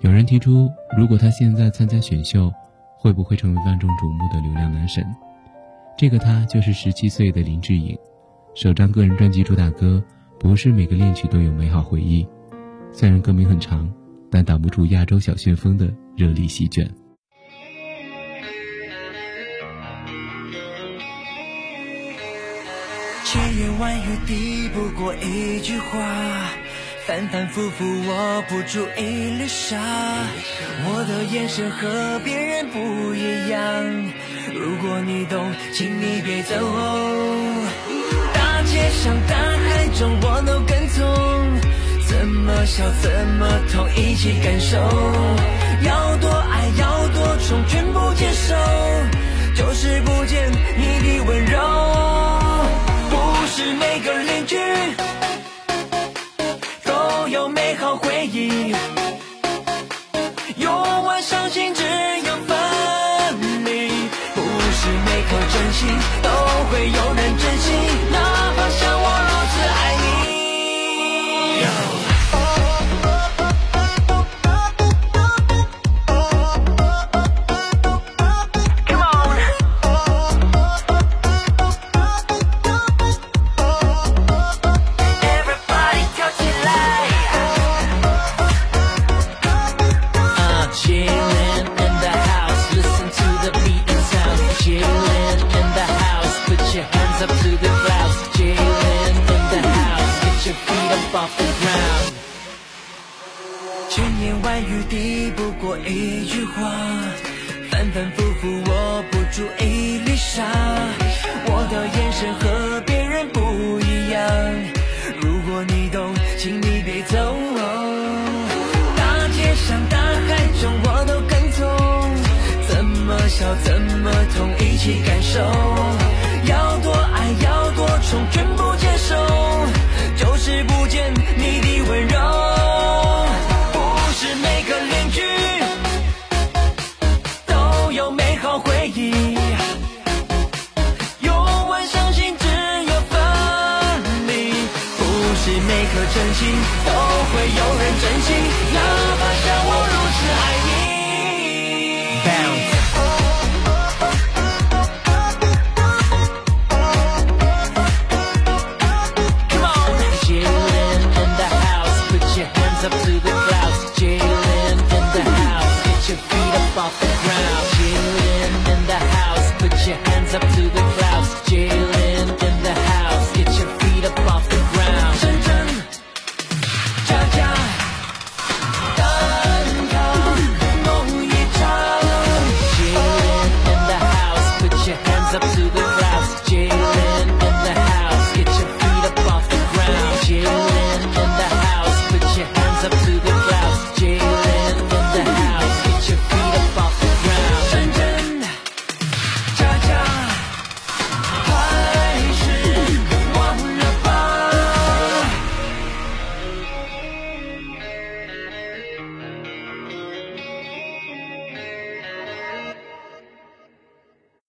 有人提出，如果他现在参加选秀，会不会成为万众瞩目的流量男神？这个他就是十七岁的林志颖，首张个人专辑主打歌《不是每个恋曲都有美好回忆》，虽然歌名很长，但挡不住亚洲小旋风的热力席卷。千言万语抵不过一句话。反反复复，握不住一粒沙。我的眼神和别人不一样。如果你懂，请你别走。大街上，大海中，我都跟从。怎么笑，怎么痛，一起感受。心都会有人珍惜，up off the ground. 千言万语抵不过一句话，反反复复握不住一粒沙。我的眼神和别人不一样，如果你懂，请你别走。大街上，大海中，我都跟从。怎么笑，怎么痛，一起感受。见你的温柔。不是每个邻居都有美好回忆。用完伤心只有分离。不是每颗真心都会有人珍惜，哪怕像我如此爱你。Hands up to the clouds. Chillin' in the house, get your feet up off the ground. Chillin' in the house, put your hands up to the.